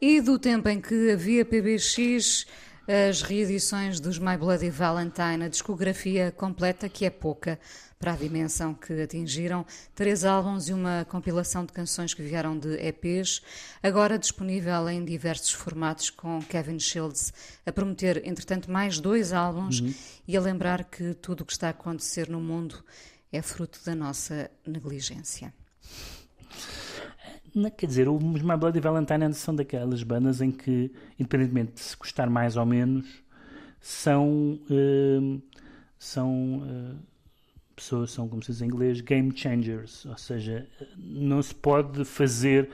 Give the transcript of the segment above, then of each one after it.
E do tempo em que havia PBX, as reedições dos My Bloody Valentine, a discografia completa, que é pouca para a dimensão que atingiram, três álbuns e uma compilação de canções que vieram de EPs, agora disponível em diversos formatos, com Kevin Shields a prometer, entretanto, mais dois álbuns uhum. e a lembrar que tudo o que está a acontecer no mundo é fruto da nossa negligência. Não, quer dizer, os My Bloody Valentine são daquelas bandas em que, independentemente de se gostar mais ou menos, são. Uh, são. Uh, pessoas são, como se diz em inglês, game changers. Ou seja, não se pode fazer.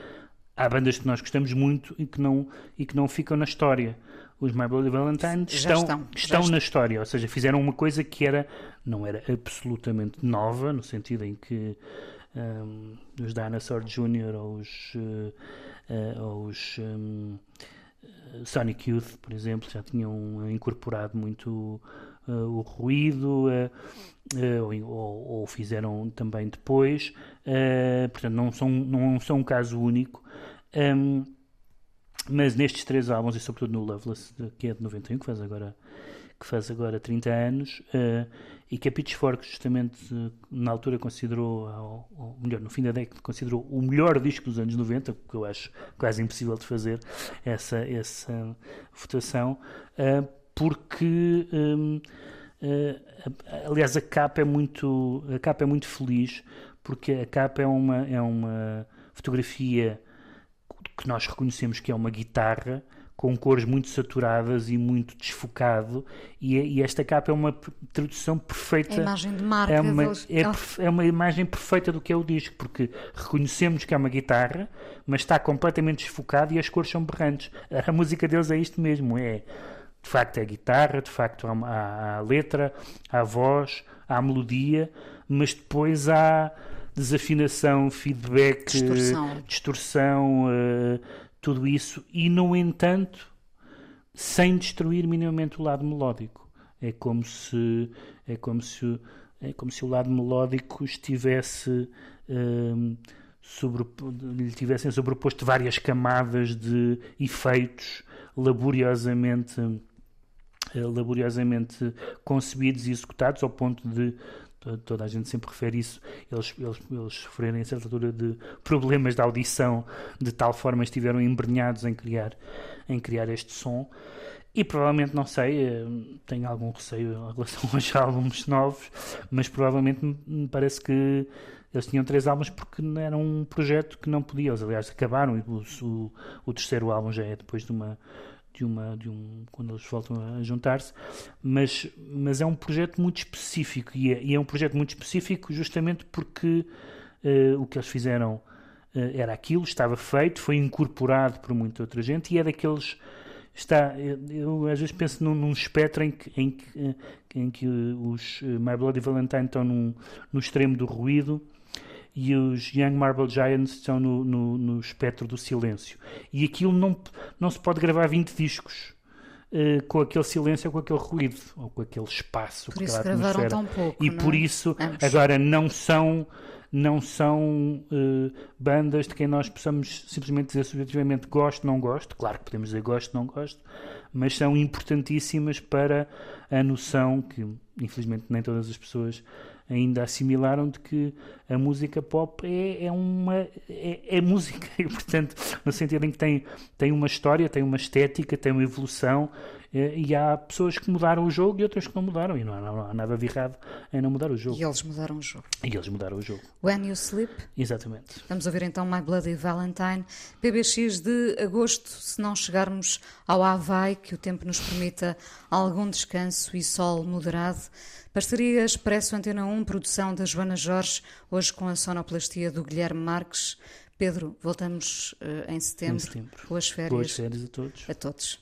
Há bandas que nós gostamos muito e que não, e que não ficam na história. Os My Bloody Valentine estão, estão, estão na história. Ou seja, fizeram uma coisa que era, não era absolutamente nova, no sentido em que um, os Dinosaur Jr. ou os, uh, uh, ou os um, Sonic Youth, por exemplo, já tinham incorporado muito uh, o ruído ou, ou, fizeram também depois. portanto, não são, não são um caso único. Um, mas nestes três álbuns, e sobretudo no Loveless, que é de 91, que faz agora, que faz agora 30 anos, uh, e que a Pitchfork justamente na altura considerou, ou, melhor, no fim da década, considerou o melhor disco dos anos 90, que eu acho quase impossível de fazer essa, essa votação, uh, porque um, uh, eh, aliás a capa é muito a capa é muito feliz porque a capa é uma é uma fotografia que nós reconhecemos que é uma guitarra com cores muito saturadas e muito desfocado, e, e, esta capa é uma tradução perfeita. A imagem de marca. É uma, é, é, uma imagem perfeita do que é o disco, porque reconhecemos que é uma guitarra, mas está completamente desfocado e as cores são berrantes. A música deles é isto mesmo: é de facto é a guitarra, de facto há, há a letra, há a voz, há a melodia, mas depois há desafinação, feedback, distorção, distorção uh, tudo isso, e no entanto, sem destruir minimamente o lado melódico. É como se é como se é como se o lado melódico estivesse um, sobre, lhe tivessem sobreposto várias camadas de efeitos laboriosamente eh, laboriosamente concebidos e executados ao ponto de toda a gente sempre refere isso, eles, eles, eles sofrerem a certa altura de problemas de audição, de tal forma estiveram embrenhados em criar, em criar este som. E provavelmente, não sei, eh, tenho algum receio em relação aos álbuns novos, mas provavelmente me parece que eles tinham três álbuns porque era um projeto que não podia. Eles, aliás, acabaram e o, o, o terceiro álbum já é depois de uma de uma de um quando eles voltam a juntar-se mas mas é um projeto muito específico e é, e é um projeto muito específico justamente porque uh, o que eles fizeram uh, era aquilo estava feito foi incorporado por muita outra gente e é daqueles está eu às vezes penso num, num espectro em que, em que, eh, em que os My Bloody Valentine estão num, no extremo do ruído e os Young Marble Giants estão no, no, no espectro do silêncio. E aquilo não, não se pode gravar 20 discos. Uh, com aquele silêncio ou com aquele ruído ou com aquele espaço por isso gravaram tão pouco e não? por isso Ambos. agora não são não são uh, bandas de quem nós possamos simplesmente dizer subjetivamente gosto, não gosto, claro que podemos dizer gosto, não gosto, mas são importantíssimas para a noção que infelizmente nem todas as pessoas ainda assimilaram de que a música pop é, é uma é, é, música. E portanto no sentido em que tem tem uma história tem uma estética tem uma evolução é, e há pessoas que mudaram o jogo e outras que não mudaram. E não há, não há, nada de errado em não mudar o jogo. E eles mudaram o jogo. E eles mudaram o jogo. When You Sleep. Exatamente. Vamos ouvir então My Bloody Valentine. PBX de agosto se não chegarmos ao Havaí que o tempo nos permita algum descanso e sol moderado. Parceria Expresso Antena 1, produção da Joana Jorge, hoje com a sonoplastia do Guilherme Marques. Pedro, voltamos uh, em, setembro. em setembro. Boas férias. Boas férias a todos. A todos.